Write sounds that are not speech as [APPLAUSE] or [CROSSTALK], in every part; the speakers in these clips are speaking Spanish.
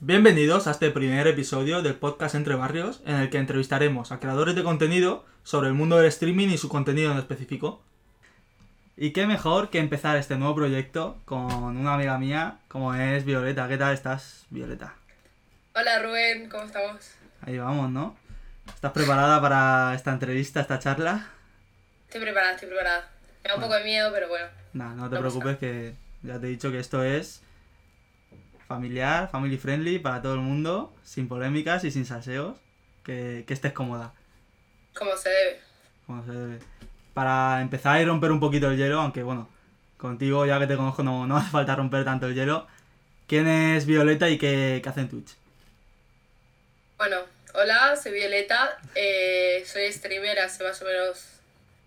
Bienvenidos a este primer episodio del podcast Entre Barrios, en el que entrevistaremos a creadores de contenido sobre el mundo del streaming y su contenido en específico. Y qué mejor que empezar este nuevo proyecto con una amiga mía como es Violeta. ¿Qué tal estás, Violeta? Hola Rubén, ¿cómo estamos? Ahí vamos, ¿no? ¿Estás preparada para esta entrevista, esta charla? Estoy preparada, estoy preparada. Me da un poco de miedo, pero bueno. Nah, no te preocupes que ya te he dicho que esto es familiar, family friendly para todo el mundo, sin polémicas y sin salseos, que, que estés cómoda, Como se debe. como se debe. Para empezar y romper un poquito el hielo, aunque bueno, contigo ya que te conozco no, no [LAUGHS] hace falta romper tanto el hielo. ¿Quién es Violeta y qué, qué hace en Twitch? Bueno, hola, soy Violeta. eh, soy streamer hace más o menos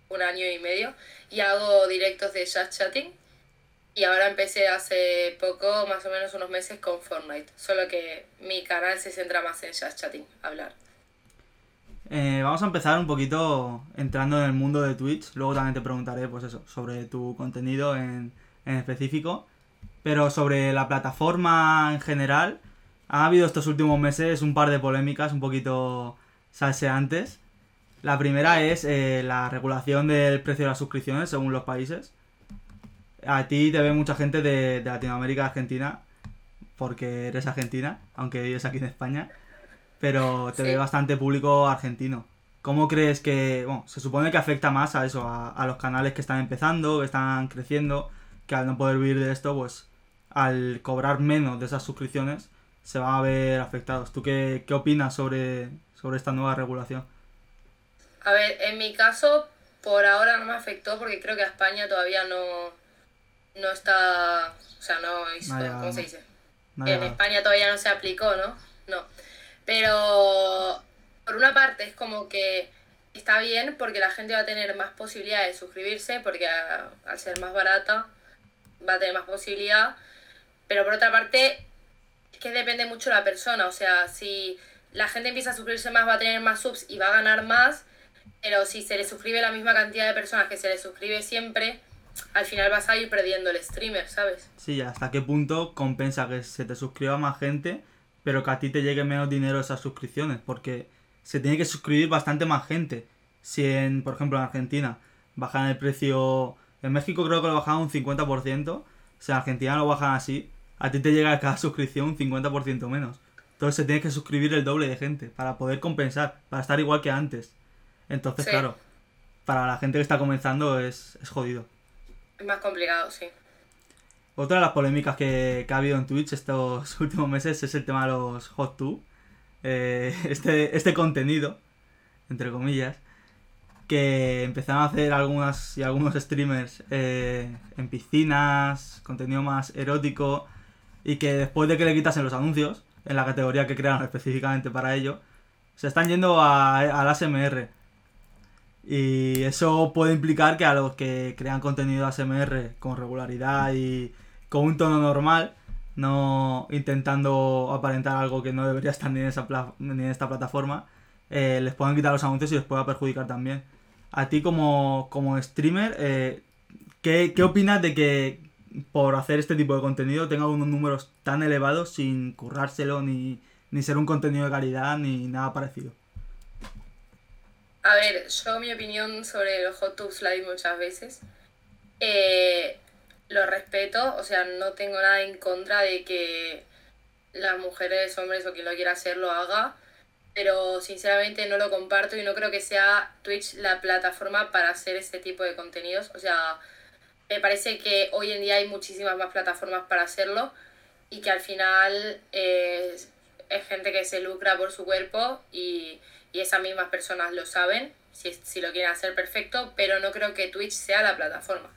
un año y medio y hago directos de chat chatting. Y ahora empecé hace poco, más o menos unos meses, con Fortnite. Solo que mi canal se centra más en chat chatting, hablar. Eh, vamos a empezar un poquito entrando en el mundo de Twitch. Luego también te preguntaré, pues eso, sobre tu contenido en, en específico. Pero sobre la plataforma en general, ha habido estos últimos meses un par de polémicas un poquito salseantes. La primera es eh, la regulación del precio de las suscripciones según los países. A ti te ve mucha gente de, de Latinoamérica, Argentina, porque eres argentina, aunque vives aquí en España pero te Sí. ve bastante público argentino. ¿Cómo crees que, bueno, se supone que afecta más a eso, a, a los canales que están empezando, que están creciendo, que al no poder vivir de esto, pues al cobrar menos de esas suscripciones, se van a ver afectados. ¿Tú qué, qué opinas sobre, sobre esta nueva regulación? A ver, en mi caso, por ahora no me afectó porque creo que a España todavía no, no está. O sea, no hizo. ¿Cómo se dice? No en. España todavía no se aplicó, ¿no? No. Pero por una parte es como que está bien porque la gente va a tener más posibilidad de suscribirse porque a- al ser más barata va a tener más posibilidad. Pero por otra parte es que depende mucho de la persona. O sea, si la gente empieza a suscribirse más va a tener más subs y va a ganar más. Pero si se le suscribe la misma cantidad de personas que se le suscribe siempre, al final vas a ir perdiendo el streamer, ¿sabes? Sí, ¿hasta qué punto compensa que se te suscriba más gente, pero que a ti te llegue menos dinero esas suscripciones? Porque se tiene que suscribir bastante más gente. Si en, por ejemplo, en Argentina bajan el precio, en México creo que lo bajan un 50%, si en Argentina lo bajan así, a ti te llega cada suscripción un 50% menos. Entonces se tiene que suscribir el doble de gente para poder compensar, para estar igual que antes. Entonces, Sí. claro, para la gente que está comenzando es, es jodido. Es más complicado, sí. Otra de las polémicas que, que ha habido en Twitch estos [LAUGHS] últimos meses es el tema de los Hot 2. Eh, [LAUGHS] este, este contenido, entre comillas, que empezaron a hacer algunas y algunos streamers eh, en piscinas, contenido más erótico, y que después de que le quitasen los anuncios, en la categoría que crearon específicamente para ello, se están yendo a- al ASMR. Y eso puede implicar que a los que crean contenido ASMR con regularidad y con un tono normal, no intentando aparentar algo que no debería estar ni en, esa ni en esta plataforma, eh, les pueden quitar los anuncios y les pueda perjudicar también. A ti como, como streamer, eh, ¿qué, ¿qué opinas de que por hacer este tipo de contenido tenga unos números tan elevados sin currárselo ni, ni ser un contenido de calidad ni nada parecido? A ver, yo mi opinión sobre los hot tubs la di muchas veces. Eh, lo respeto, o sea, no tengo nada en contra de que las mujeres, hombres o quien lo quiera hacer lo haga, pero sinceramente no lo comparto y no creo que sea Twitch la plataforma para hacer ese tipo de contenidos. O sea, me parece que hoy en día hay muchísimas más plataformas para hacerlo y que al final eh, es, gente que se lucra por su cuerpo y, y esas mismas personas lo saben, si, si lo quieren hacer perfecto, pero no creo que Twitch sea la plataforma.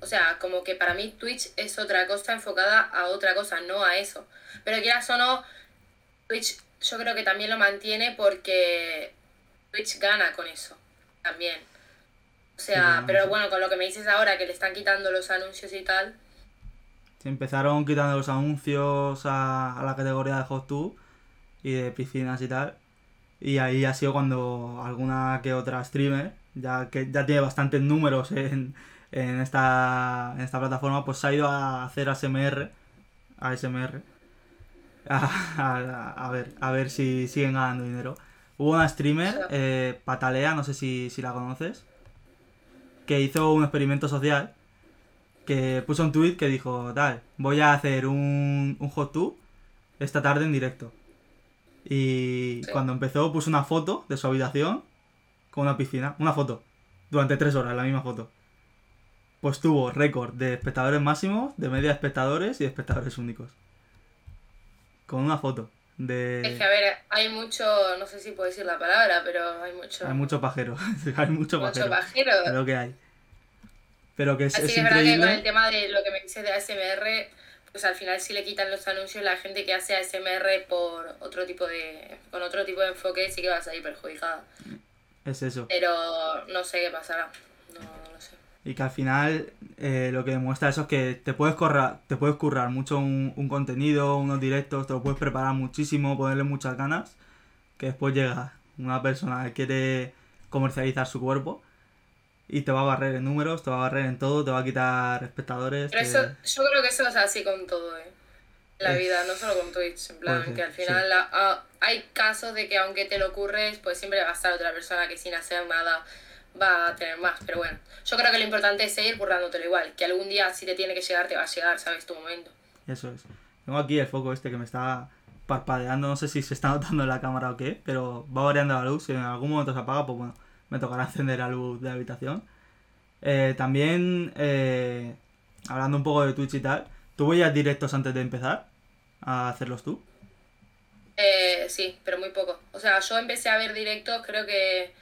O sea, como que para mí Twitch es otra cosa enfocada a otra cosa, no a eso. Pero quieras o no, Twitch yo creo que también lo mantiene porque Twitch gana con eso, también. O sea, pero sí. bueno, con lo que me dices ahora, que le están quitando los anuncios y tal, Se empezaron quitando los anuncios a, a la categoría de Hot Tub y de piscinas y tal. Y ahí ha sido cuando alguna que otra streamer, ya que ya tiene bastantes números en, en, esta, en esta plataforma, pues se ha ido a hacer ASMR, ASMR a, a ver, a ver si siguen ganando dinero. Hubo una streamer, eh, Patalea, no sé si, si la conoces, que hizo un experimento social, que puso un tweet que dijo, tal, voy a hacer un, un hot tub esta tarde en directo. Y Sí. cuando empezó puso una foto de su habitación con una piscina, una foto, durante tres horas, la misma foto. Pues tuvo récord de espectadores máximos, de media de espectadores y de espectadores únicos. Con una foto. De... Es que, a ver, hay mucho, no sé si puedo decir la palabra, pero hay mucho, Hay mucho pajero. [LAUGHS] hay mucho mucho pajero. pajero. Lo que hay. Pero que es, Así es es verdad que con el tema de lo que me dices de ASMR, pues al final sí le quitan los anuncios la gente que hace ASMR por otro tipo de, con otro tipo de enfoque sí que va a salir perjudicada. Es eso. Pero no sé qué pasará. No, no lo sé. Y que al final eh, lo que demuestra eso es que te puedes currar, te puedes currar mucho un, un contenido, unos directos, te lo puedes preparar muchísimo, ponerle muchas ganas, que después llega una persona que quiere comercializar su cuerpo y te va a barrer en números, te va a barrer en todo, te va a quitar espectadores. Pero te- eso, yo creo que eso es así con todo, ¿eh? La Es- vida, no solo con Twitch. En plan, Puede ser, que al final la- ah, hay casos de que aunque te lo ocurres, pues siempre va a estar otra persona que sin hacer nada va a tener más. Pero bueno, yo creo que lo importante es seguir currándotelo igual. Que algún día si te tiene que llegar, te va a llegar, ¿sabes? Tu momento. Eso es. Tengo aquí el foco este que me está parpadeando, no sé si se está [LAUGHS] notando en la cámara o qué, pero va variando la luz. Si en algún momento se apaga, pues bueno, me tocará encender la luz de la habitación. Eh, también, eh, hablando un poco de Twitch y tal, ¿tú veías directos antes de empezar a hacerlos tú? Eh, sí, pero muy poco. O sea, yo empecé a ver directos, creo que.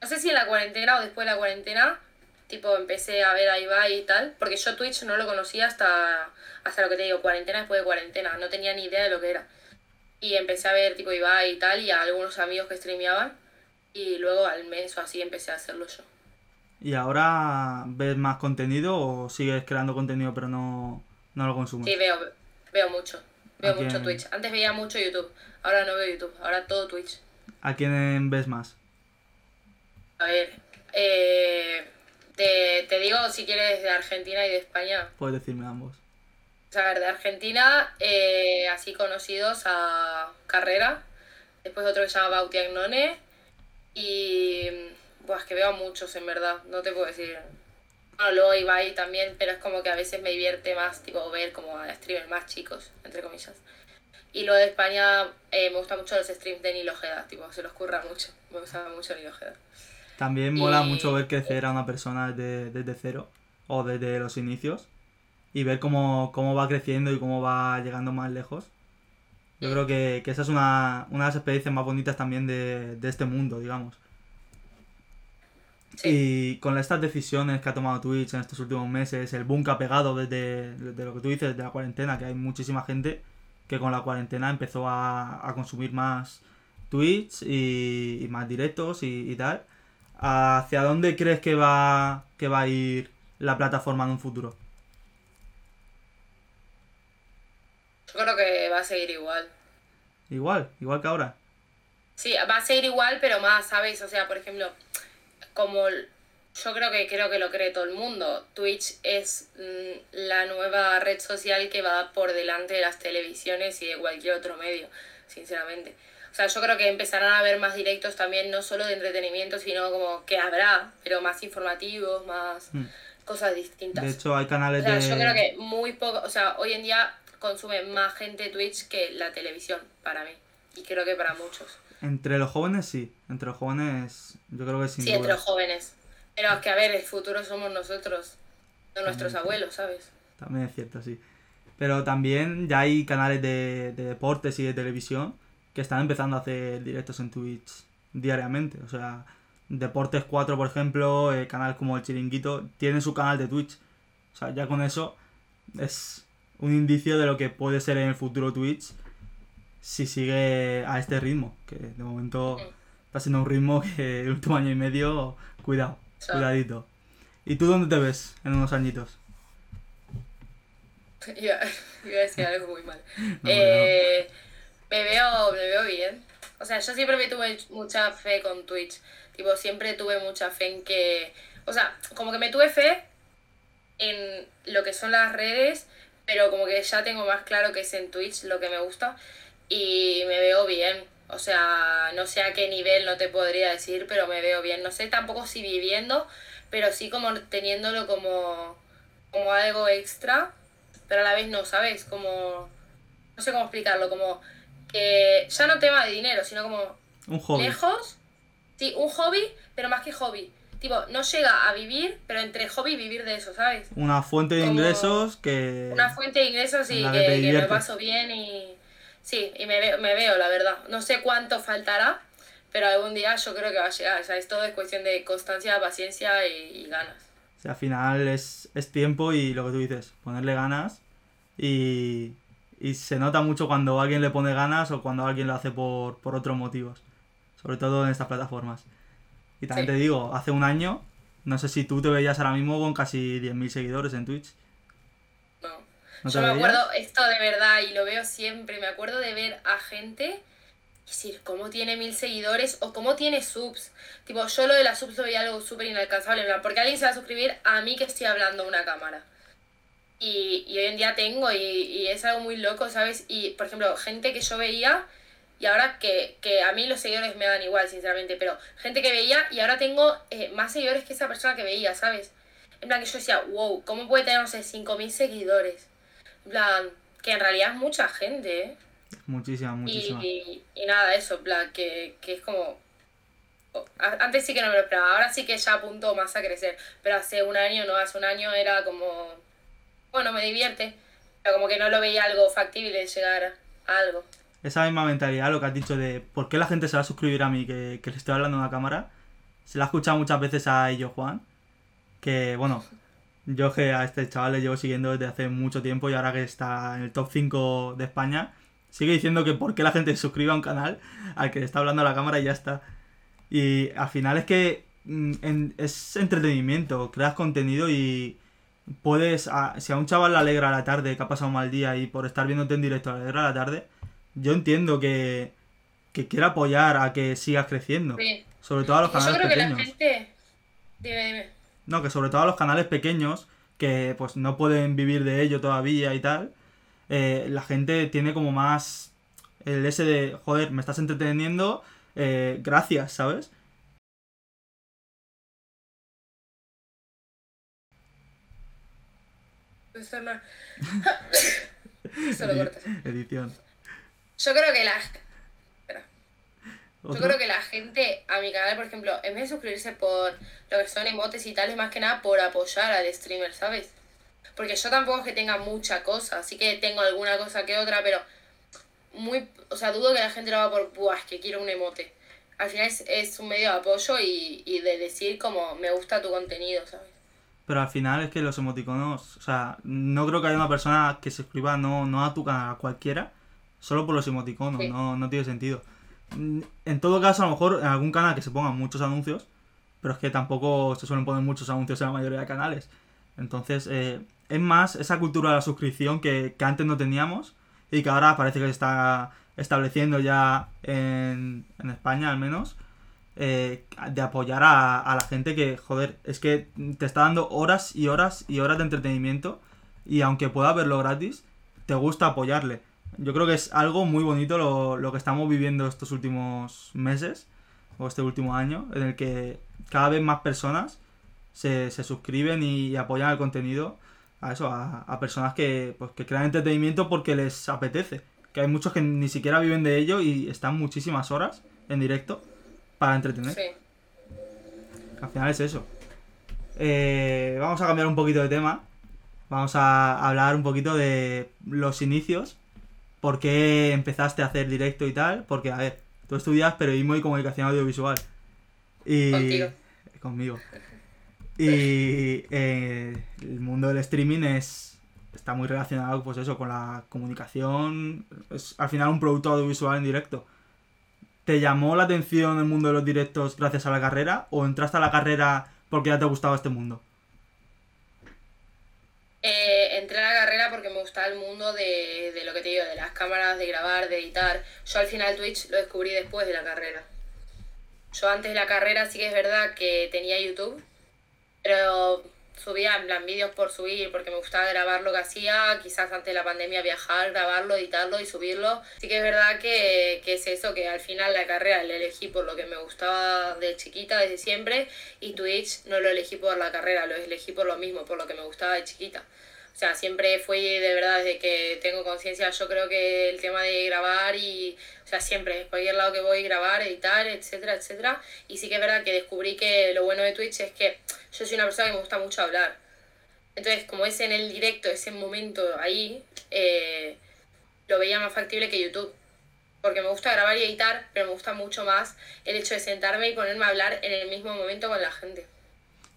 No sé si en la cuarentena o después de la cuarentena. Tipo, empecé a ver a Ibai y tal. Porque yo Twitch no lo conocía hasta, hasta lo que te digo, cuarentena después de cuarentena. No tenía ni idea de lo que era. Y empecé a ver tipo Ibai y tal, y a algunos amigos que streameaban. Y luego al mes o así empecé a hacerlo yo. ¿Y ahora ves más contenido o sigues creando contenido pero no, no lo consumes? Sí, veo, veo mucho. Veo mucho Twitch. Antes veía mucho YouTube. Ahora no veo YouTube. Ahora todo Twitch. ¿A quién ves más? A ver, eh, te, te digo si quieres de Argentina y de España. Puedes decirme ambos. A ver, de Argentina, eh, así conocidos a Carrera, después otro que se llama Bauti Agnone, y. Pues que veo a muchos en verdad, no te puedo decir. Bueno, luego Ibai también, pero es como que a veces me divierte más, tipo, ver como a streamers más chicos, entre comillas. Y luego de España, eh, me gustan mucho los streams de Nilo Ojeda, tipo, se los curra mucho. Me gusta mucho Nilo Ojeda. También mola Y- mucho ver crecer a una persona desde, desde cero o desde los inicios y ver cómo, cómo va creciendo y cómo va llegando más lejos. Yo creo que, que esa es una, una de las experiencias más bonitas también de, de este mundo, digamos. Sí. Y con estas decisiones que ha tomado Twitch en estos últimos meses, el boom que ha pegado desde, desde lo que tú dices, desde la cuarentena, que hay muchísima gente que con la cuarentena empezó a, a consumir más Twitch y, y más directos y, y tal. ¿Hacia dónde crees que va, que va a ir la plataforma en un futuro? Yo creo que va a seguir igual. Igual, igual que ahora. Sí, va a seguir igual, pero más, ¿sabes? O sea, por ejemplo, como yo creo que creo que lo cree todo el mundo, Twitch es mm, la nueva red social que va por delante de las televisiones y de cualquier otro medio, sinceramente. O sea, yo creo que empezarán a haber más directos también, no solo de entretenimiento, sino como que habrá, pero más informativos, más Mm. cosas distintas. De hecho, hay O canales sea, de... yo creo que muy poco, o sea, hoy en día consume más gente Twitch que la televisión, para mí. Y creo que para muchos. Entre los jóvenes sí, entre los jóvenes yo creo que sin Sí, duda. entre los jóvenes. Pero es que, a ver, el futuro somos nosotros, no nuestros También. abuelos, ¿sabes? También es cierto, sí. Pero también ya hay canales de, de deportes y de televisión que están empezando a hacer directos en Twitch diariamente. O sea, Deportes 4, por ejemplo, eh, canales como el Chiringuito, tienen su canal de Twitch. O sea, ya con eso es un indicio de lo que puede ser en el futuro Twitch si sigue a este ritmo. Que de momento está siendo un ritmo que el último año y medio, cuidado, cuidadito. ¿Y tú dónde te ves en unos añitos? [LAUGHS] iba, iba a decir algo muy mal. [LAUGHS] No, Eh, me, veo, me veo bien. O sea, yo siempre me tuve mucha fe con Twitch. Tipo, siempre tuve mucha fe en que... O sea, como que me tuve fe en lo que son las redes, pero como que ya tengo más claro que es en Twitch lo que me gusta. y me veo bien. O sea, no sé a qué nivel no te podría decir, pero me veo bien. No sé tampoco si viviendo, pero sí como teniéndolo como, como algo extra, pero a la vez no, ¿sabes? Como, no sé cómo explicarlo, como que ya no tema de dinero, sino como Un hobby. lejos. Sí, un hobby, pero más que hobby. Tipo, no llega a vivir, pero entre hobby y vivir de eso, ¿sabes? Una fuente de Como ingresos que... Una fuente de ingresos y que me paso bien y... Sí, y me veo, me veo, la verdad. No sé cuánto faltará, pero algún día yo creo que va a llegar. O sea, es todo es cuestión de constancia, paciencia y, y ganas. O sea, al final es, es tiempo y lo que tú dices, ponerle ganas y, y se nota mucho cuando alguien le pone ganas o cuando alguien lo hace por, por otros motivos, sobre todo en estas plataformas. Y también Sí. te digo, hace un año, no sé si tú te veías ahora mismo con casi 10.000 seguidores en Twitch. No. ¿No te Yo me veías? acuerdo esto de verdad y lo veo siempre. Me acuerdo de ver a gente y decir cómo tiene mil seguidores o cómo tiene subs. Tipo, yo lo de las subs lo veía algo súper inalcanzable. Porque alguien se va a suscribir a mí que estoy hablando a una cámara. Y, y hoy en día tengo y, y es algo muy loco, ¿sabes? Y, por ejemplo, gente que yo veía y ahora que, que a mí los seguidores me dan igual, sinceramente, pero gente que veía y ahora tengo eh, más seguidores que esa persona que veía, ¿sabes? En plan que yo decía, wow, ¿cómo puede tener, no sé, 5.000 seguidores? En plan, que en realidad es mucha gente, ¿eh? Muchísima, muchísima. Y, y nada, eso, en plan, que, que es como... Antes sí que no me lo esperaba, ahora sí que ya apunto más a crecer, pero hace un año, no, hace un año era como... Bueno, me divierte, pero como que no lo veía algo factible de llegar a algo. Esa misma mentalidad, lo que has dicho de por qué la gente se va a suscribir a mí, que, que le estoy hablando a una cámara, se la ha escuchado muchas veces a ello Juan, que bueno, yo que a este chaval le llevo siguiendo desde hace mucho tiempo y ahora que está en el top 5 de España, sigue diciendo que por qué la gente se suscribe a un canal al que le está hablando a la cámara y ya está. Y al final es que mm, es entretenimiento, creas contenido y puedes, si a un chaval le alegra la tarde, que ha pasado un mal día y por estar viéndote en directo le alegra la tarde, yo entiendo que, que quiera apoyar a que sigas creciendo. Sí. Sobre todo a los Y yo canales creo que pequeños. la gente... Dime, dime. No, que sobre todo a los canales pequeños, que pues no pueden vivir de ello todavía y tal, eh, la gente tiene como más el ese de, joder, me estás entreteniendo, eh, gracias, ¿sabes? [LAUGHS] [LAUGHS] Eso no-. Edición. Yo creo que la... Yo creo que la gente a mi canal, por ejemplo, en vez de suscribirse por lo que son emotes y tal, es más que nada por apoyar al streamer, ¿sabes? Porque yo tampoco es que tenga mucha cosa, así que tengo alguna cosa que otra, pero muy, o sea, dudo que la gente lo haga por, buah, es que quiero un emote. Al final es, es un medio de apoyo y, y de decir como me gusta tu contenido, ¿sabes? Pero al final es que los emoticonos, o sea, no creo que haya una persona que se suscriba no, no a tu canal, a cualquiera, solo por los emoticonos, Sí. no, no tiene sentido. Mm, En todo caso, a lo mejor en algún canal que se pongan muchos anuncios, pero es que tampoco se suelen poner muchos anuncios en la mayoría de canales. Entonces, eh, es más esa cultura de la suscripción que, que antes no teníamos y que ahora parece que se está estableciendo ya en, en España al menos eh, de apoyar a, a la gente que, joder, es que te está dando horas y horas y horas de entretenimiento y aunque pueda verlo gratis, te gusta apoyarle. Yo creo que es algo muy bonito lo, lo que estamos viviendo estos últimos meses o este último año, en el que cada vez más personas se, se suscriben y apoyan el contenido a eso, a, a personas que, pues, que crean entretenimiento porque les apetece. Que hay muchos que ni siquiera viven de ello y están muchísimas horas en directo para entretener. Sí. Al final es eso. Eh, vamos a cambiar un poquito de tema. Vamos a hablar un poquito de los inicios. ¿Por qué empezaste a hacer directo y tal? Porque, a ver, tú estudias periodismo y comunicación audiovisual. Y... Contigo. Conmigo. Y eh, el mundo del streaming es está muy relacionado pues eso con la comunicación es al final un producto audiovisual en directo ¿Te llamó la atención el mundo de los directos gracias a la carrera o entraste a la carrera porque ya te gustaba este mundo? Eh, entré a la carrera porque me gustaba el mundo de, de lo que te digo, de las cámaras, de grabar, de editar. Yo al final Twitch lo descubrí después de la carrera. Yo antes de la carrera sí que es verdad que tenía YouTube, pero subía en plan vídeos por subir porque me gustaba grabar lo que hacía, quizás antes de la pandemia viajar, grabarlo, editarlo y subirlo. Sí que es verdad que, que es eso, que al final la carrera la elegí por lo que me gustaba de chiquita, desde siempre, y Twitch no lo elegí por la carrera, lo elegí por lo mismo, por lo que me gustaba de chiquita. O sea, siempre fue de verdad desde que tengo conciencia, yo creo que el tema de grabar y, o sea, siempre, cualquier lado que voy, grabar, editar, etcétera, etcétera. Y sí que es verdad que descubrí que lo bueno de Twitch es que yo soy una persona que me gusta mucho hablar. Entonces, como es en el directo, ese momento ahí, eh, lo veía más factible que YouTube. Porque me gusta grabar y editar, pero me gusta mucho más el hecho de sentarme y ponerme a hablar en el mismo momento con la gente.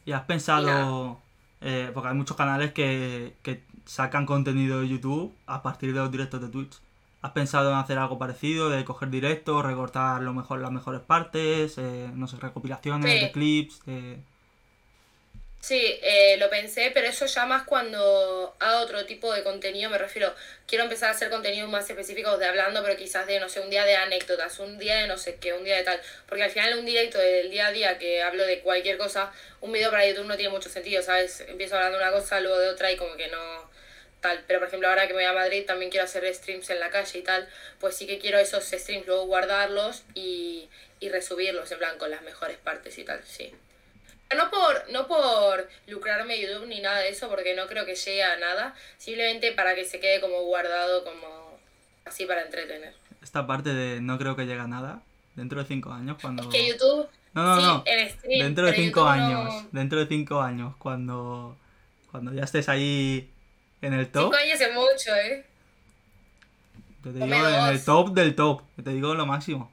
¿Y has pensado eh, porque hay muchos canales que, que sacan contenido de YouTube a partir de los directos de Twitch. ¿Has pensado en hacer algo parecido, de coger directos, recortar lo mejor, las mejores partes, eh, no sé, recopilaciones de clips? Sí, eh, lo pensé, pero eso ya más cuando hago otro tipo de contenido, me refiero, quiero empezar a hacer contenidos más específicos de hablando, pero quizás de, no sé, un día de anécdotas, un día de no sé qué, un día de tal, porque al final un directo del día a día que hablo de cualquier cosa, un video para YouTube no tiene mucho sentido, ¿sabes? Empiezo hablando de una cosa, luego de otra y como que no tal, pero por ejemplo ahora que me voy a Madrid también quiero hacer streams en la calle y tal, pues sí que quiero esos streams luego guardarlos y, y resubirlos en plan con las mejores partes y tal, sí. No por, no por lucrarme YouTube ni nada de eso, porque no creo que llegue a nada. Simplemente para que se quede como guardado, como así para entretener. Esta parte de no creo que llegue a nada, dentro de cinco años, cuando... Es que YouTube... No, no, no. dentro de cinco años. Dentro de cinco años, cuando, cuando ya estés ahí en el top. Cinco años es mucho, ¿eh? Te digo en el top del top. Te digo lo máximo.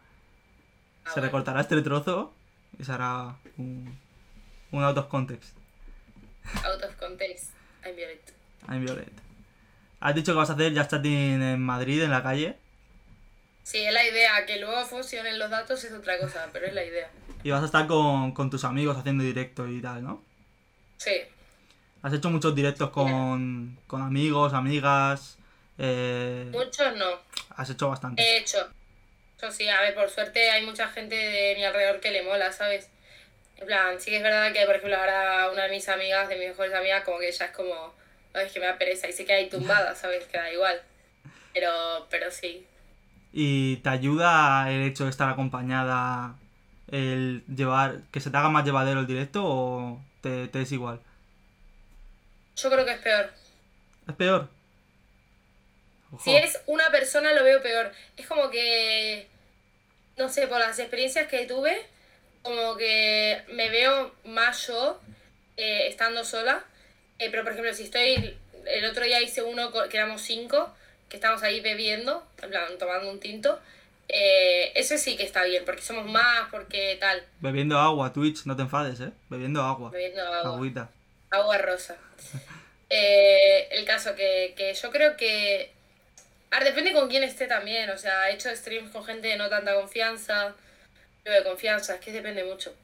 Ah, se recortará este trozo y se hará un un out of context. Out of context. I'm Violet. I'm Violet. Has dicho que vas a hacer Just Chatting en Madrid, en la calle. Sí, es la idea. Que luego funcionen los datos es otra cosa, pero es la idea. Y vas a estar con, con tus amigos haciendo directo y tal, ¿no? Sí. ¿Has hecho muchos directos con, con amigos, amigas? Eh... Muchos no. Has hecho bastante. He hecho. Eso sí, a ver, por suerte hay mucha gente de mi alrededor que le mola, ¿sabes? En plan, sí que es verdad que, por ejemplo, ahora una de mis amigas, de mis mejores amigas, como que ya es como, no, es que me da pereza y sé que hay tumbada, [LAUGHS] ¿sabes? Que da igual. Pero, pero sí. ¿Y te ayuda el hecho de estar acompañada, el llevar, que se te haga más llevadero el directo o te, te es igual? Yo creo que es peor. ¿Es peor? Si es una persona lo veo peor. Es como que, no sé, por las experiencias que tuve, como que me veo más yo eh, estando sola. Eh, pero por ejemplo, si estoy. El otro día hice uno que éramos cinco, que estábamos ahí bebiendo, en plan, tomando un tinto. Eh, eso sí que está bien, porque somos más, porque tal. Bebiendo agua, Twitch, no te enfades, ¿eh? Bebiendo agua. Bebiendo agua. Agüita. Agua rosa. [LAUGHS] el caso que, que yo creo que. A ver, depende con quién esté también. O sea, he hecho streams con gente de no tanta confianza de confianza, es que depende mucho.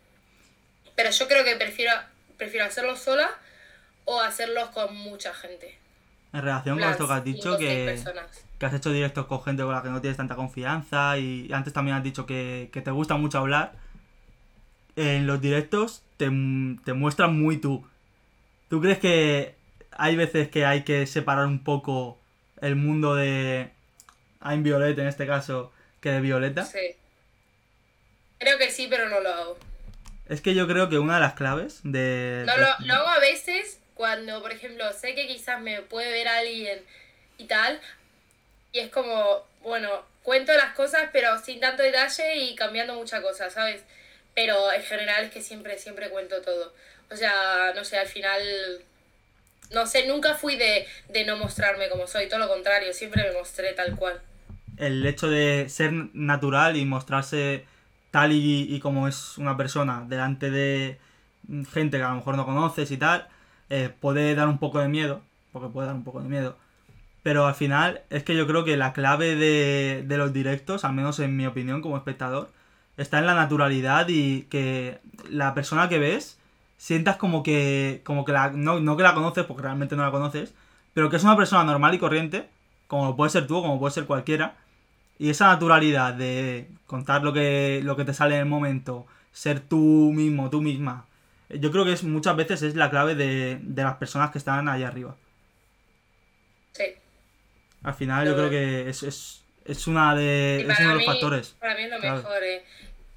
Pero yo creo que prefiero, prefiero hacerlo sola o hacerlos con mucha gente. En relación con esto que has dicho, que, que, has hecho directos con gente con la que no tienes tanta confianza y antes también has dicho que, te gusta mucho hablar, en los directos te, te muestran muy tú. ¿Tú crees que hay veces que hay que separar un poco el mundo de I'm Violet en este caso que de Violeta? Sí. Creo que sí, pero no lo hago. Es que yo creo que una de las claves de... No, lo, hago a veces cuando, por ejemplo, sé que quizás me puede ver alguien y tal, y es como, bueno, cuento las cosas, pero sin tanto detalle y cambiando muchas cosas, ¿sabes? Pero en general es que siempre, siempre cuento todo. O sea, no sé, al final, no sé, nunca fui de, de no mostrarme como soy, todo lo contrario, siempre me mostré tal cual. El hecho de ser natural y mostrarse tal y, como es una persona delante de gente que a lo mejor no conoces y tal, eh, puede dar un poco de miedo, porque puede dar un poco de miedo. Pero al final es que yo creo que la clave de, de los directos, al menos en mi opinión como espectador, está en la naturalidad y que la persona que ves sientas como que, como que la, no, no que la conoces, porque realmente no la conoces, pero que es una persona normal y corriente, como puede ser tú, como puede ser cualquiera, y esa naturalidad de contar lo que, lo que te sale en el momento, ser tú mismo, tú misma, yo creo que es muchas veces es la clave de, de las personas que están ahí arriba. Sí. Al final yo creo que es, es, es una de, es uno de los mí- factores. Para mí es lo clave. mejor, eh.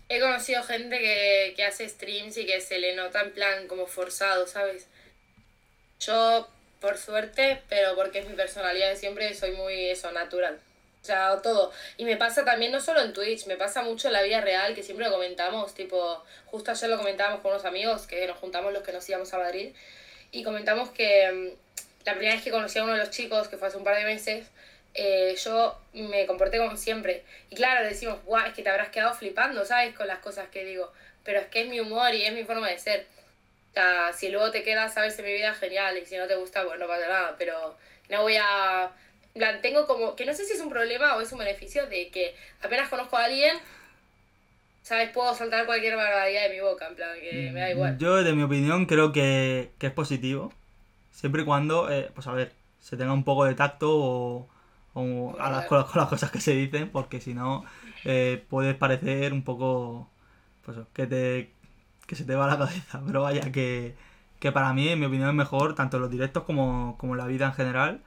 He conocido gente que, que hace streams y que se le nota en plan como forzado, ¿sabes? Yo, por suerte, pero porque es mi personalidad siempre, soy muy eso, natural. O sea, todo. Y me pasa también, no solo en Twitch, me pasa mucho en la vida real, que siempre lo comentamos, tipo, justo ayer lo comentábamos con unos amigos, que nos juntamos los que nos íbamos a Madrid, y comentamos que mm, la primera vez que conocí a uno de los chicos, que fue hace un par de meses, eh, yo me comporté como siempre. Y claro, le decimos, guau, es que te habrás quedado flipando, ¿sabes? Con las cosas que digo. Pero es que es mi humor y es mi forma de ser. O sea, si luego te quedas, sabes, en mi vida, genial. Y si no te gusta, pues no pasa nada. Pero no voy a... plan, tengo como... Que no sé si es un problema o es un beneficio de que apenas conozco a alguien, ¿sabes? Puedo soltar cualquier barbaridad de mi boca. En plan, que me da igual. Yo, de mi opinión, creo que, que es positivo. Siempre y cuando, eh, pues a ver, se tenga un poco de tacto o, o a las, con, las, con las cosas que se dicen, porque si no, eh, puedes parecer un poco, pues que te que se te va la cabeza. Pero vaya, que, que para mí, en mi opinión, es mejor, tanto en los directos como, como en la vida en general,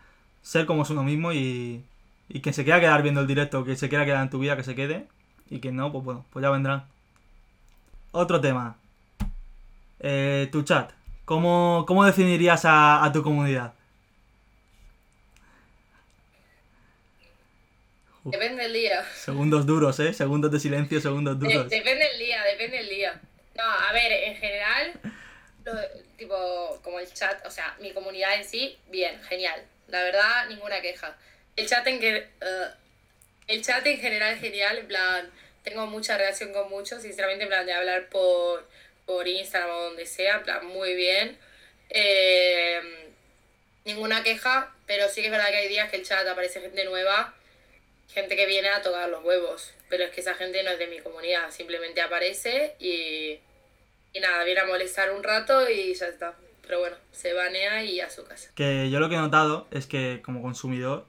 ser como es uno mismo y, y quien se quiera quedar viendo el directo, que se quiera quedar en tu vida, que se quede. Y quien no, pues bueno, pues ya vendrán. Otro tema. Eh, tu chat. ¿Cómo, cómo definirías a, a tu comunidad? Uf, Depende del día. segundos duros, ¿eh? Segundos de silencio, segundos De- duros. depende del día, depende del día. No, a ver, en general, lo- tipo, como el chat, o sea, mi comunidad en sí, bien, genial. La verdad, ninguna queja. El chat en que. eh, el chat en general genial, en plan, tengo mucha relación con muchos, sinceramente, en plan de hablar por, por Instagram o donde sea, en plan, muy bien. Eh, ninguna queja, pero sí que es verdad que hay días que el chat aparece gente nueva gente que viene a tocar los huevos, pero es que esa gente no es de mi comunidad, simplemente aparece y, y nada, viene a molestar un rato y ya está. Pero bueno, se banea y a su casa. Que yo lo que he notado es que como consumidor,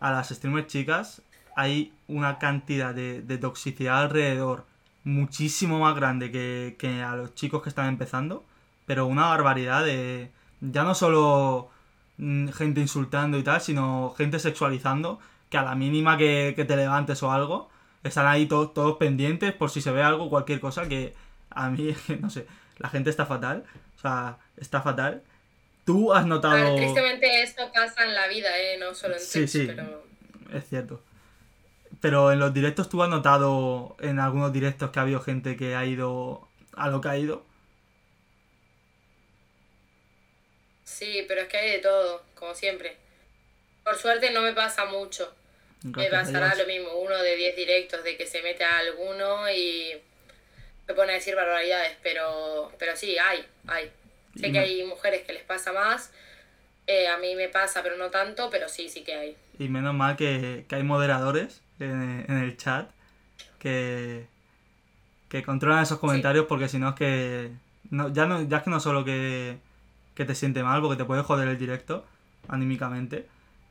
a las streamers chicas hay una cantidad de, toxicidad alrededor muchísimo más grande que, que a los chicos que están empezando, pero una barbaridad de ya no solo mm, gente insultando y tal, sino gente sexualizando, que a la mínima que, te levantes o algo, están ahí todos, todos pendientes por si se ve algo, cualquier cosa, que a mí, [LAUGHS] no sé, la gente está fatal, sea, está fatal. Tú has A notado... ver, tristemente esto pasa en la vida, ¿eh? no solo en Sí, Twitch, sí. pero... Es cierto. Pero en los directos tú has notado en algunos directos que ha habido gente que ha ido a lo que ha ido. Sí, pero es que hay de todo, como siempre. Por suerte no me pasa mucho. Me Gracias pasará lo mismo, uno de 10 directos de que se mete a alguno y me pone a decir barbaridades, pero, pero sí, hay, hay. Sé Y que me- hay mujeres que les pasa más, eh, a mí me pasa, pero no tanto, pero sí, sí que hay. Y menos mal que, que hay moderadores en, en el chat que, que controlan esos comentarios porque si no es que... No, ya, no, ya es que no solo que, que te siente mal porque te puede joder el directo anímicamente,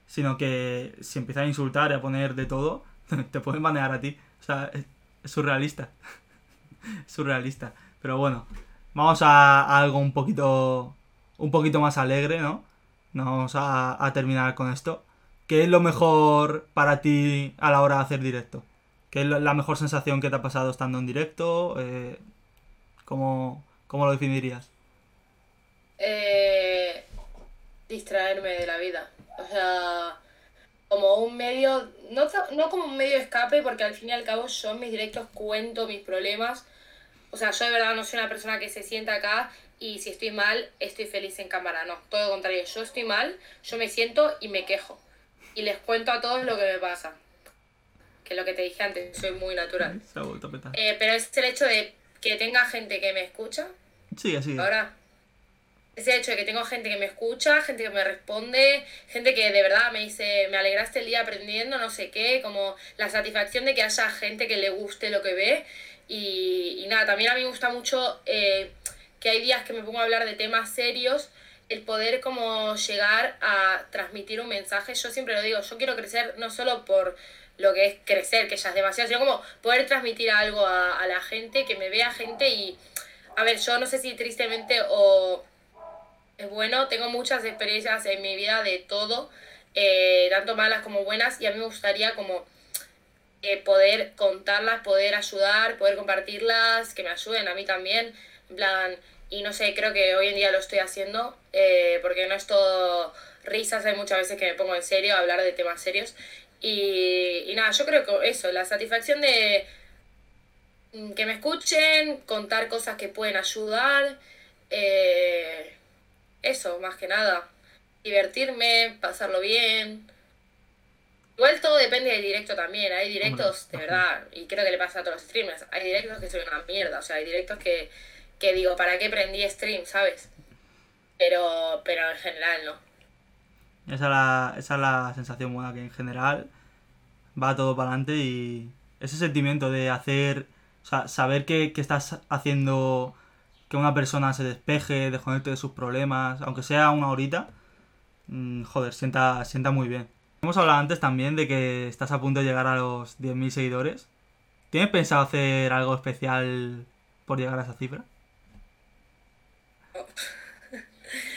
sino que si empiezas a insultar y a poner de todo, [LAUGHS] te pueden banear a ti. O sea, es, es surrealista. [LAUGHS] Surrealista. Pero bueno, vamos a, algo un poquito, un poquito más alegre, ¿no? No vamos a, terminar con esto. ¿Qué es lo mejor para ti a la hora de hacer directo? ¿Qué es la mejor sensación que te ha pasado estando en directo? Eh, ¿cómo, cómo lo definirías? Eh, distraerme de la vida. O sea, como un medio, no, no como un medio de escape, porque al fin y al cabo yo en mis directos cuento mis problemas. O sea, yo de verdad no soy una persona que se sienta acá y si estoy mal, estoy feliz en cámara. No, todo lo contrario. Yo estoy mal, yo me siento y me quejo. Y les cuento a todos lo que me pasa. Que es lo que te dije antes, soy muy natural. Se ha vuelto a petar. Eh, pero es el hecho de que tenga gente que me escucha Sigue, sigue. Ahora, ese hecho de que tengo gente que me escucha, gente que me responde, gente que de verdad me dice, me alegraste el día aprendiendo, no sé qué, como la satisfacción de que haya gente que le guste lo que ve. Y, nada, también a mí me gusta mucho eh, que hay días que me pongo a hablar de temas serios, el poder como llegar a transmitir un mensaje. Yo siempre lo digo, yo quiero crecer no solo por lo que es crecer, que ya es demasiado, sino como poder transmitir algo a, a la gente, que me vea gente y A ver, yo no sé si tristemente o es bueno, tengo muchas experiencias en mi vida de todo, eh, tanto malas como buenas, y a mí me gustaría como eh, poder contarlas, poder ayudar, poder compartirlas, que me ayuden a mí también, en plan, y no sé, creo que hoy en día lo estoy haciendo, eh, porque no es todo risas, hay muchas veces que me pongo en serio a hablar de temas serios, y, y nada, yo creo que eso, la satisfacción de mm, que me escuchen, contar cosas que pueden ayudar, eh, eso, más que nada, divertirme, pasarlo bien. Igual todo depende del directo también. Hay directos, de verdad, y creo que le pasa a todos los streamers. Hay directos que son una mierda. O sea, hay directos que, que digo, ¿para qué prendí stream, sabes? Pero, pero en general no. Esa es, la, esa es la sensación buena, que en general va todo para adelante y ese sentimiento de hacer, o sea, saber que, que estás haciendo que una persona se despeje, desconecte de sus problemas, aunque sea una horita, mm, joder, sienta, sienta muy bien. Hemos hablado antes también de que estás a punto de llegar a los 10.000 seguidores. ¿Tienes pensado hacer algo especial por llegar a esa cifra? [LAUGHS]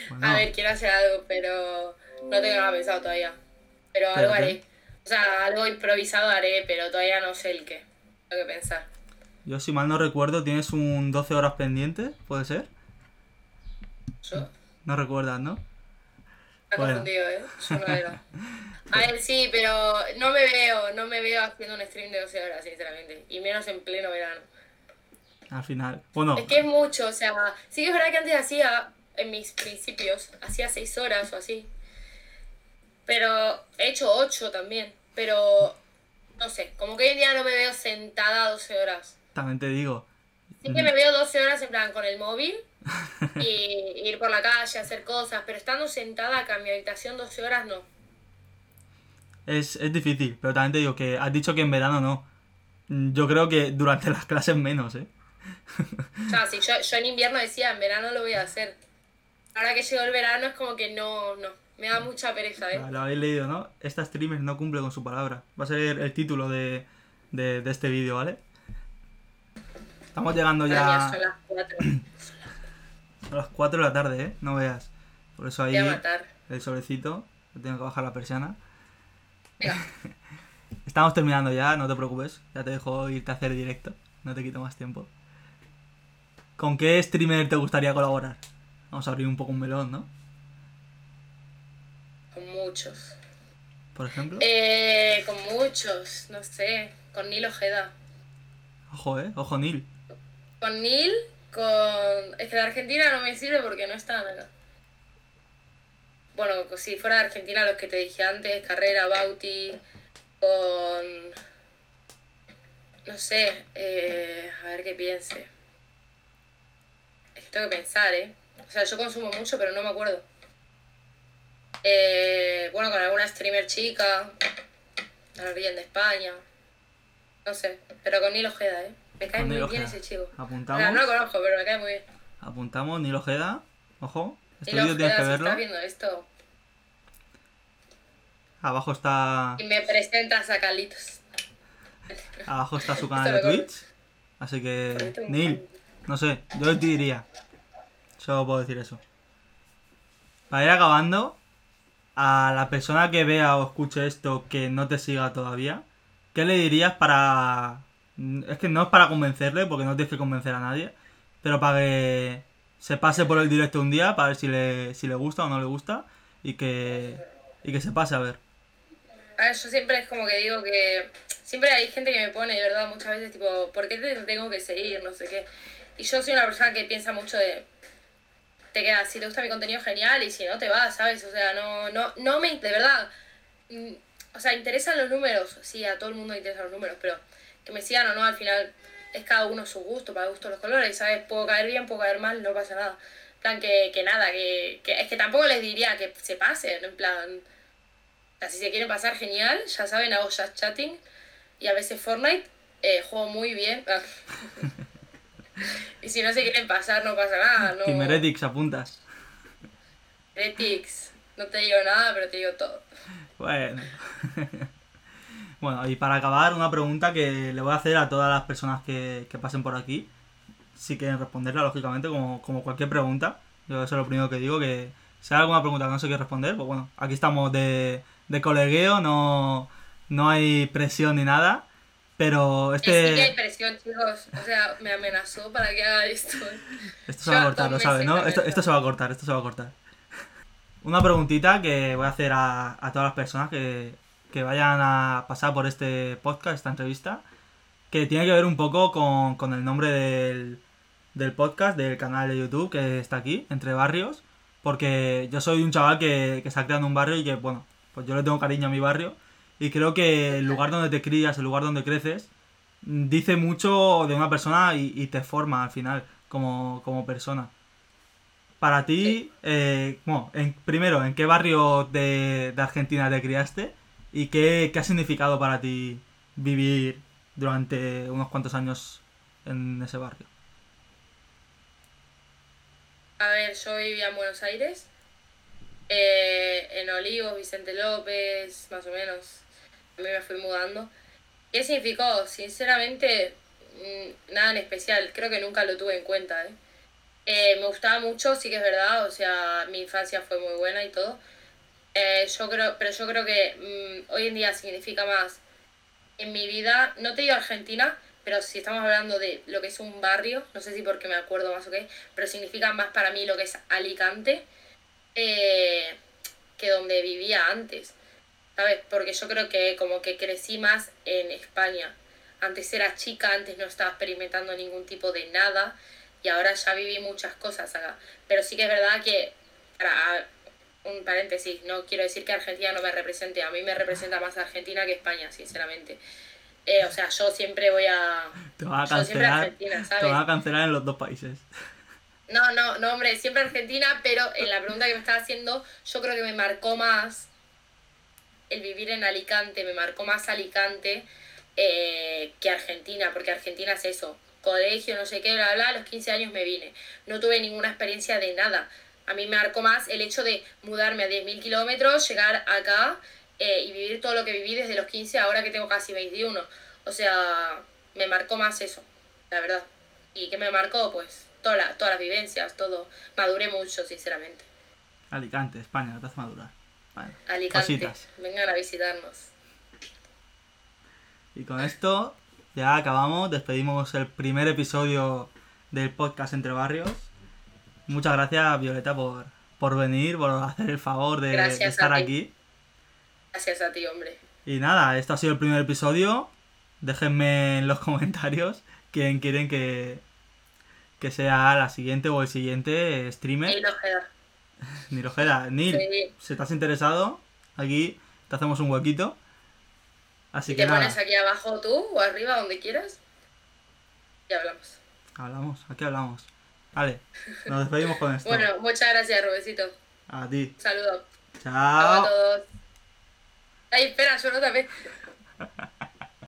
Bueno. A ver, quiero hacer algo, pero no tengo nada pensado todavía. Pero algo haré. O sea, algo improvisado haré, pero todavía no sé el qué. Tengo que pensar. Yo, si mal no recuerdo, tienes un 12 horas pendiente, ¿puede ser? ¿Yo? No recuerdas, ¿no? Bueno. confundido, ¿eh? Yo no era. A ver, sí, pero no me veo, no me veo haciendo un stream de 12 horas, sinceramente. Y menos en pleno verano. Al final. Bueno. Es que es mucho, o sea, sí que es verdad que antes hacía, en mis principios, hacía 6 horas o así. Pero he hecho 8 también. Pero, no sé, como que hoy en día no me veo sentada 12 horas. También te digo. Sí que me veo 12 horas en plan con el móvil [LAUGHS] y ir por la calle, hacer cosas, pero estando sentada acá en mi habitación 12 horas no. Es, es difícil, pero también te digo que has dicho que en verano no. Yo creo que durante las clases menos, ¿eh? o sea, si yo, yo en invierno decía, en verano lo voy a hacer. Ahora que llegó el verano es como que no, no. Me da mucha pereza, ¿eh? Lo habéis leído, ¿no? Esta streamer no cumple con su palabra. Va a ser el título de, de, de este vídeo, ¿vale? Estamos llegando ya. Son las 4. [CLEARS THROAT] A las 4 de la tarde, ¿eh? No veas. Por eso ahí el sobrecito. Tengo que bajar la persiana. Venga. [LAUGHS] Estamos terminando ya, no te preocupes. Ya te dejo irte a hacer directo. No te quito más tiempo. ¿Con qué streamer te gustaría colaborar? Vamos a abrir un poco un melón, ¿no? Con muchos. Por ejemplo. Eh, con muchos, no sé. Con Nilo Ojeda. Ojo, ¿eh? Ojo, Neil. Con Neil, con. Es que de Argentina no me sirve porque no están acá. Bueno, si fuera de Argentina, los que te dije antes, Carrera, Bauti, con. No sé, eh, a ver qué piense. Es que tengo que pensar, ¿eh? O sea, yo consumo mucho, pero no me acuerdo. Eh, bueno, con alguna streamer chica, alguien de España. No sé, pero con Nilo Ojeda, ¿eh? Me cae muy bien Ojeda. ese chico. Apuntamos. O sea, no lo conozco, pero me cae muy bien. Apuntamos, Nilo Ojeda. Ojo. Este vídeo tienes que verlo. estás viendo esto. Abajo está. Y me presentas a Carlitos. Abajo está su [LAUGHS] canal de Twitch. Así que. Neil, no sé, yo te diría. Solo puedo decir eso. Para ir acabando, a la persona que vea o escuche esto que no te siga todavía, ¿qué le dirías para. Es que no es para convencerle, porque no tienes que convencer a nadie, pero para que se pase por el directo un día, para ver si le, si le gusta o no le gusta, y que, y que se pase a ver. A ver, yo siempre es como que digo que. Siempre hay gente que me pone, de verdad, muchas veces, tipo, ¿por qué te tengo que seguir? No sé qué. Y yo soy una persona que piensa mucho de. Te quedas, si te gusta mi contenido, genial, y si no, te vas, ¿sabes? O sea, no, no, no me. De verdad. mm, O sea, interesan los números. Sí, a todo el mundo interesan los números, pero que me sigan o no, al final es cada uno su gusto, para gusto los colores, ¿sabes? Puedo caer bien, puedo caer mal, no pasa nada. En plan, que, que nada, que, que. Es que tampoco les diría que se pasen, en plan. Si se quieren pasar genial, ya saben, hago just chatting y a veces Fortnite, eh, juego muy bien. [LAUGHS] y si no se quieren pasar, no pasa nada. No... Team Heretics, apuntas. Heretics, no te digo nada, pero te digo todo. Bueno. [LAUGHS] bueno, y para acabar, una pregunta que le voy a hacer a todas las personas que, que pasen por aquí. si quieren responderla, lógicamente, como, como cualquier pregunta. Yo eso es lo primero que digo, que si hay alguna pregunta que no se quiere responder, pues bueno, aquí estamos de, de colegueo, no, no hay presión ni nada. Pero este. Sí que hay presión, chicos. O sea, me amenazó para que haga esto. Esto se va a cortar, lo sabes, ¿no? Esto, esto se va a cortar, esto se va a cortar. Una preguntita que voy a hacer a, a todas las personas que, que vayan a pasar por este podcast, esta entrevista, que tiene que ver un poco con, con el nombre del, del podcast, del canal de YouTube que está aquí, Entre Barrios, porque yo soy un chaval que, que está creando un barrio y que, bueno, pues yo le tengo cariño a mi barrio y creo que el lugar donde te crías, el lugar donde creces, dice mucho de una persona y, te forma al final como, como persona. Para ti, eh, bueno, en, primero, ¿en qué barrio de, de Argentina te criaste? ¿Y qué, qué, ha significado para ti vivir durante unos cuantos años en ese barrio? A ver, yo vivía en Buenos Aires, eh, en Olivos, Vicente López, más o menos. A mí me fui mudando. ¿Qué significó? Sinceramente, mm, nada en especial. Creo que nunca lo tuve en cuenta. ¿eh? ¿eh? me gustaba mucho, sí que es verdad. O sea, mi infancia fue muy buena y todo. Eh, yo creo, pero yo creo que mm, hoy en día significa más en mi vida. No te digo Argentina, pero si estamos hablando de lo que es un barrio, no sé si porque me acuerdo más o qué, pero significa más para mí lo que es Alicante eh, que donde vivía antes, ¿sabes? Porque yo creo que como que crecí más en España. Antes era chica, antes no estaba experimentando ningún tipo de nada y ahora ya viví muchas cosas acá. Pero sí que es verdad que, un paréntesis, no quiero decir que Argentina no me represente, a mí me representa más Argentina que España, sinceramente. Eh, o sea, yo siempre voy a. Te vas a cancelar. Te vas a cancelar en los dos países. No, no, no, hombre, siempre Argentina, pero en la pregunta que me estaba haciendo, yo creo que me marcó más el vivir en Alicante, me marcó más Alicante eh, que Argentina, porque Argentina es eso, colegio, no sé qué, bla, bla, a los 15 años me vine. No tuve ninguna experiencia de nada. A mí me marcó más el hecho de mudarme a 10.000 kilómetros, llegar acá eh, y vivir todo lo que viví desde los 15 ahora que tengo casi 21. O sea, me marcó más eso, la verdad. ¿Y qué me marcó? Pues todas las vivencias, todo. Maduré mucho, sinceramente. Alicante, España, te hace madurar. Alicante, vengan a visitarnos. Y con esto ya acabamos, despedimos el primer episodio del podcast Entre Barrios. Muchas gracias, Violeta, por, por venir, por hacer el favor de estar aquí. Gracias a ti, hombre. Y nada, esto ha sido el primer episodio. Déjenme en los [LAUGHS] comentarios quién quieren que, que sea la siguiente o el siguiente streamer. Ni Ojeda. Ni Ojeda. Nil, si estás interesado, aquí te hacemos un huequito. Así y que te pones aquí abajo tú o arriba, donde quieras. Y hablamos. Hablamos, aquí hablamos. Vale, nos despedimos con esto. bueno, muchas gracias, Rubecito. A ti. Saludos. Chao. a todos. Ay, espera, yo no también. [LAUGHS]